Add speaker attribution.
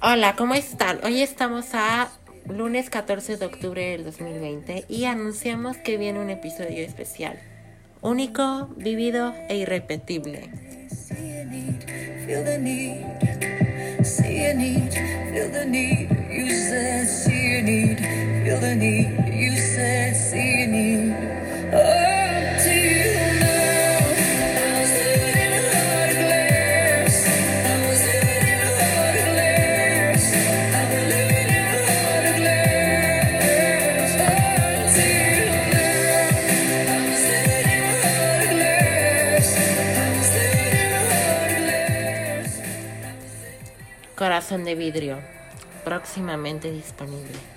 Speaker 1: Hola, ¿cómo están? Hoy estamos a lunes 14 de octubre del 2020 y anunciamos que viene un episodio especial, único, vivido e irrepetible.
Speaker 2: See a need, feel the need. See a need, feel the need. You said, see a need, feel the need. You said, see a need. Oh,
Speaker 1: Corazón de vidrio, próximamente disponible.